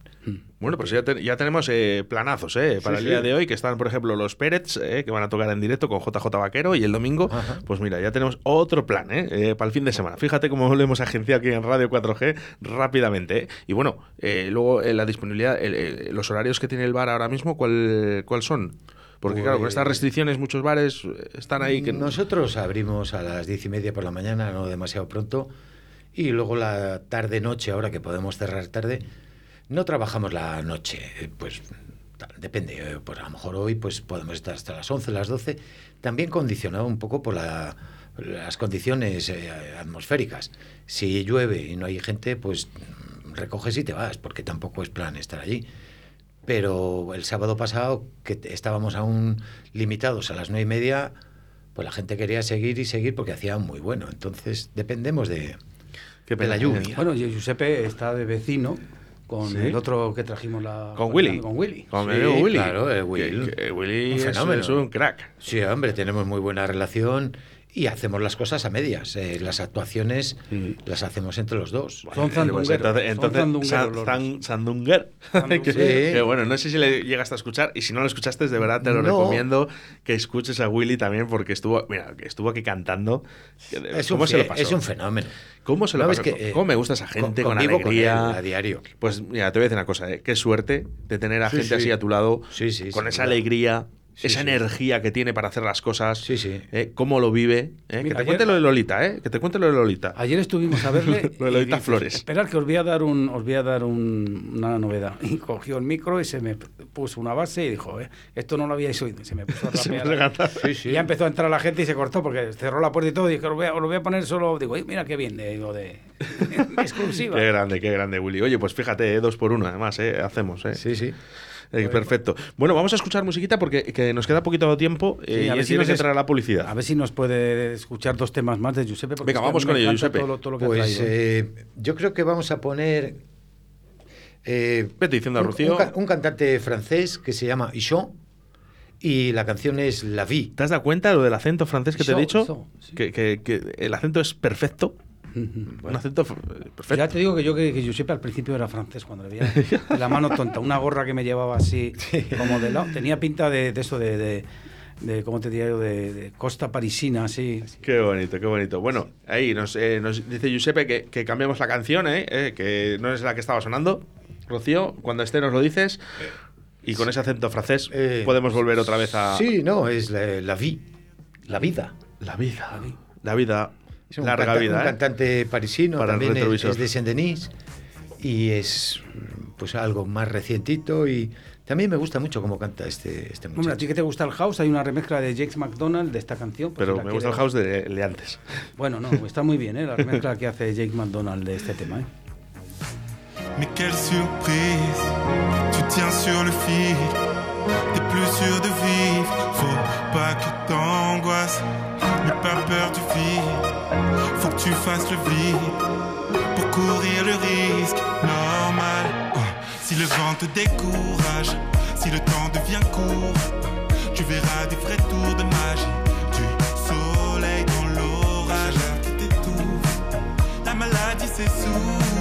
Bueno, pues ya, te- ya tenemos eh, planazos eh, para Sí, el día sí. de hoy, que están, por ejemplo, los Pérez, eh, que van a tocar en directo con JJ Vaquero, y el domingo, Ajá. pues mira, ya tenemos otro plan eh, eh, para el fin de semana. Fíjate cómo lo hemos agenciado aquí en Radio 4G rápidamente. eh. Y bueno, eh, luego la disponibilidad, los horarios que tiene el bar ahora mismo, ¿cuál, cuál son? Porque claro, con estas Pues- restricciones muchos bares eh, están ahí que... Nosotros abrimos a las diez y media por la mañana, no demasiado pronto, y luego la tarde-noche, ahora que podemos cerrar tarde, no trabajamos la noche, eh, pues depende, pues a lo mejor hoy pues podemos estar hasta las 11, las 12, también condicionado un poco por la- las condiciones eh, atmosféricas. Si llueve y no hay gente, pues recoges y te vas, porque tampoco es plan estar allí. Pero el sábado pasado, que estábamos aún limitados a las nueve y media, pues la gente quería seguir y seguir porque hacía muy bueno. Entonces dependemos de, Qué de la lluvia. Bueno, y Giuseppe está de vecino con Sí. el otro que trajimos la... Con Willy. Con Willy. Con Sí, Willy. claro, eh, Que- Will. que Willy Un es, fenómeno. es un crack. Sí, hombre, tenemos muy buena relación y hacemos las cosas a medias. Eh, las actuaciones las hacemos entre los dos. Son zandungueros, entonces, son entonces San- los San- Sandunger. Sandunger. que, Sí. que bueno, no sé si le llegaste a escuchar y si no lo escuchaste, de verdad te lo No. recomiendo que escuches a Willy también porque estuvo, mira, que estuvo aquí cantando. Es un, ¿Cómo se lo pasó? es un fenómeno. ¿Cómo se lo ¿No pasó? que, eh, ¿Cómo me gusta esa gente con, con alegría? él a diario. Pues mira, te voy a decir una cosa, ¿eh? qué suerte de tener a Sí, gente sí. así a tu lado, Sí, sí, con esa duda. alegría, Sí, esa sí. energía que tiene para hacer las cosas, Sí, sí. ¿eh? cómo lo vive, ¿eh? que te ayer- cuente lo de Lolita, ¿eh? que te cuente lo de Lolita. Ayer estuvimos a verle. Lo de y Lolita dices, Flores. Esperar que os voy a dar un, os voy a dar un- una novedad. Y cogió el micro y se me puso una base y dijo, "Eh, esto no lo habíais oído. Y se me puso a rapear. Sí, sí. Y ya empezó a entrar la gente y se cortó porque cerró la puerta y todo. Y dije, os, voy a, os lo voy a poner solo. Digo, "Ay, mira qué bien, de, digo, de exclusiva. Qué grande, qué grande, Willy. Oye, pues fíjate, ¿eh? dos por uno, además, ¿eh? hacemos. ¿eh? Sí, sí. Eh, perfecto. Bueno, vamos a escuchar musiquita porque que nos queda poquito tiempo eh, Sí, a y ver si nos que entrar la publicidad. A ver si nos puede escuchar dos temas más de Giuseppe. porque Venga, es que a vamos con ello, Giuseppe. Todo, lo- todo lo que Pues traído. eh, yo creo que vamos a poner eh, Vete diciendo a un- Rocío. Un, ca- un cantante francés que se llama Ichon y la canción es La Vie. ¿Te has dado cuenta de lo del acento francés que te he dicho? eso, sí. que, que- que el acento es perfecto. Un acento perfecto. Ya te digo que yo que, que Giuseppe al principio era francés cuando le veía la mano tonta, una gorra que me llevaba así como de lado. Tenía pinta de, de eso de, de, de, ¿cómo te diría yo? De, de costa parisina, así. Qué bonito, qué bonito. Bueno, ahí nos, eh, nos dice Giuseppe que, que cambiemos la canción, ¿eh? Eh, que no es la que estaba sonando. Rocío, cuando esté nos lo dices. Y con ese acento francés Eh, podemos volver otra vez a Sí, no, es La, la Vie, la vida. la vida. La vida, Es un, larga canta- vida. un ¿eh? cantante parisino, Para también es, es de Saint-Denis y es pues algo más recientito y también me gusta mucho cómo canta este, este Hombre, a ti muchacho. que te gusta el house, hay una remezcla de James McDonald de esta canción. pues Pero me gusta el house de, de antes. Bueno, no, está muy bien, ¿eh? La remezcla que hace James McDonald de este tema, ¿eh? Mais quelle surprise, tu tiens sur le fil, t'es plus sûr de vivre, faut pas que t'angoisses, n'aie pas peur du vide, faut que tu fasses le vide, pour courir le risque, normal. Oh, Si le vent te décourage, si le temps devient court, tu verras des vrais tours de magie, du soleil dans l'orage, la maladie s'essouffle,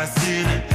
I see it.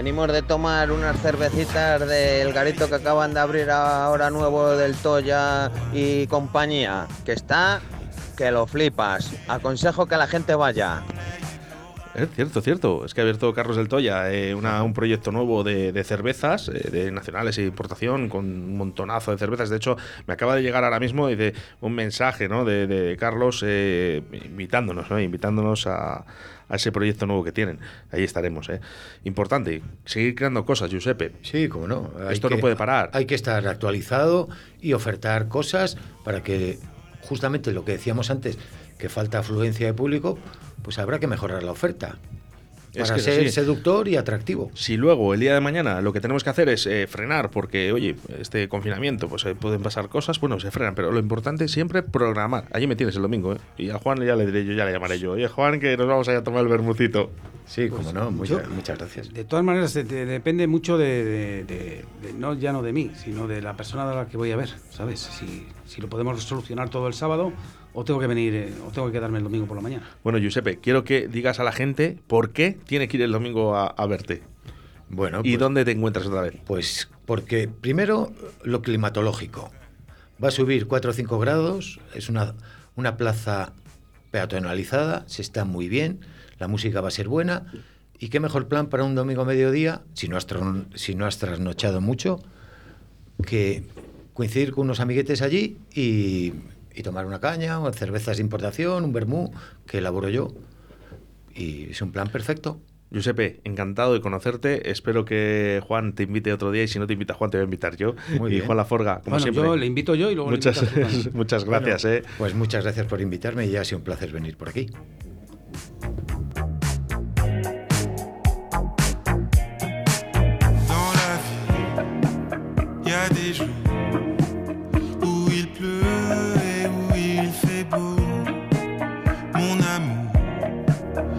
Venimos de tomar unas cervecitas del garito que acaban de abrir ahora nuevo del Toya y compañía, que está que lo flipas. Aconsejo que la gente vaya. Es cierto, cierto. Es que ha abierto Carlos del Toya eh, una- un proyecto nuevo de, de cervezas, eh, de nacionales e importación, con un montonazo de cervezas. De hecho, me acaba de llegar ahora mismo de un mensaje ¿no? de, de Carlos eh, invitándonos, ¿no? invitándonos a, a ese proyecto nuevo que tienen. Ahí estaremos. ¿eh? Importante, seguir creando cosas, Giuseppe. Sí, como no. Hay Esto no puede parar. Hay que estar actualizado y ofertar cosas para que justamente lo que decíamos antes, que falta afluencia de público, pues habrá que mejorar la oferta. Es Para que ser seductor y atractivo. Si luego el día de mañana lo que tenemos que hacer es eh, frenar, porque oye, este confinamiento, pues eh, pueden pasar cosas, bueno, se frenan, pero lo importante es siempre programar. Allí me tienes el domingo, ¿eh? Y a Juan ya le diré yo, ya le llamaré yo. Oye, Juan, que nos vamos a ir a tomar el vermucito. Sí, como no, yo- muchas, muchas gracias. De todas maneras, de- de- depende mucho de, de- de- de- no ya no de mí, sino de la persona a la que voy a ver, ¿sabes? Si, si lo podemos solucionar todo el sábado o tengo que venir, eh, o tengo que quedarme el domingo por la mañana. Bueno, Giuseppe, quiero que digas a la gente por qué tiene que ir el domingo a, a verte. Bueno, ¿Y pues- dónde te encuentras otra vez? Pues porque primero lo climatológico. Va a subir 4 o 5 grados, es una, una plaza peatonalizada, se está muy bien, la música va a ser buena. ¿Y qué mejor plan para un domingo a mediodía, si no has, tron- si no has trasnochado mucho, que coincidir con unos amiguetes allí y, y tomar una caña, o cervezas de importación, un vermú, que elaboro yo. Y es un plan perfecto. Giuseppe, encantado de conocerte. Espero que Juan te invite otro día y si no te invita Juan, te voy a invitar yo. Muy y bien. Juan Laforga, como Bueno, siempre. yo le invito yo y luego le muchas, invitas tú también. muchas gracias, Bueno, ¿eh? Pues muchas gracias por invitarme y ha sido un placer venir por aquí. Dans la vie, y a des jours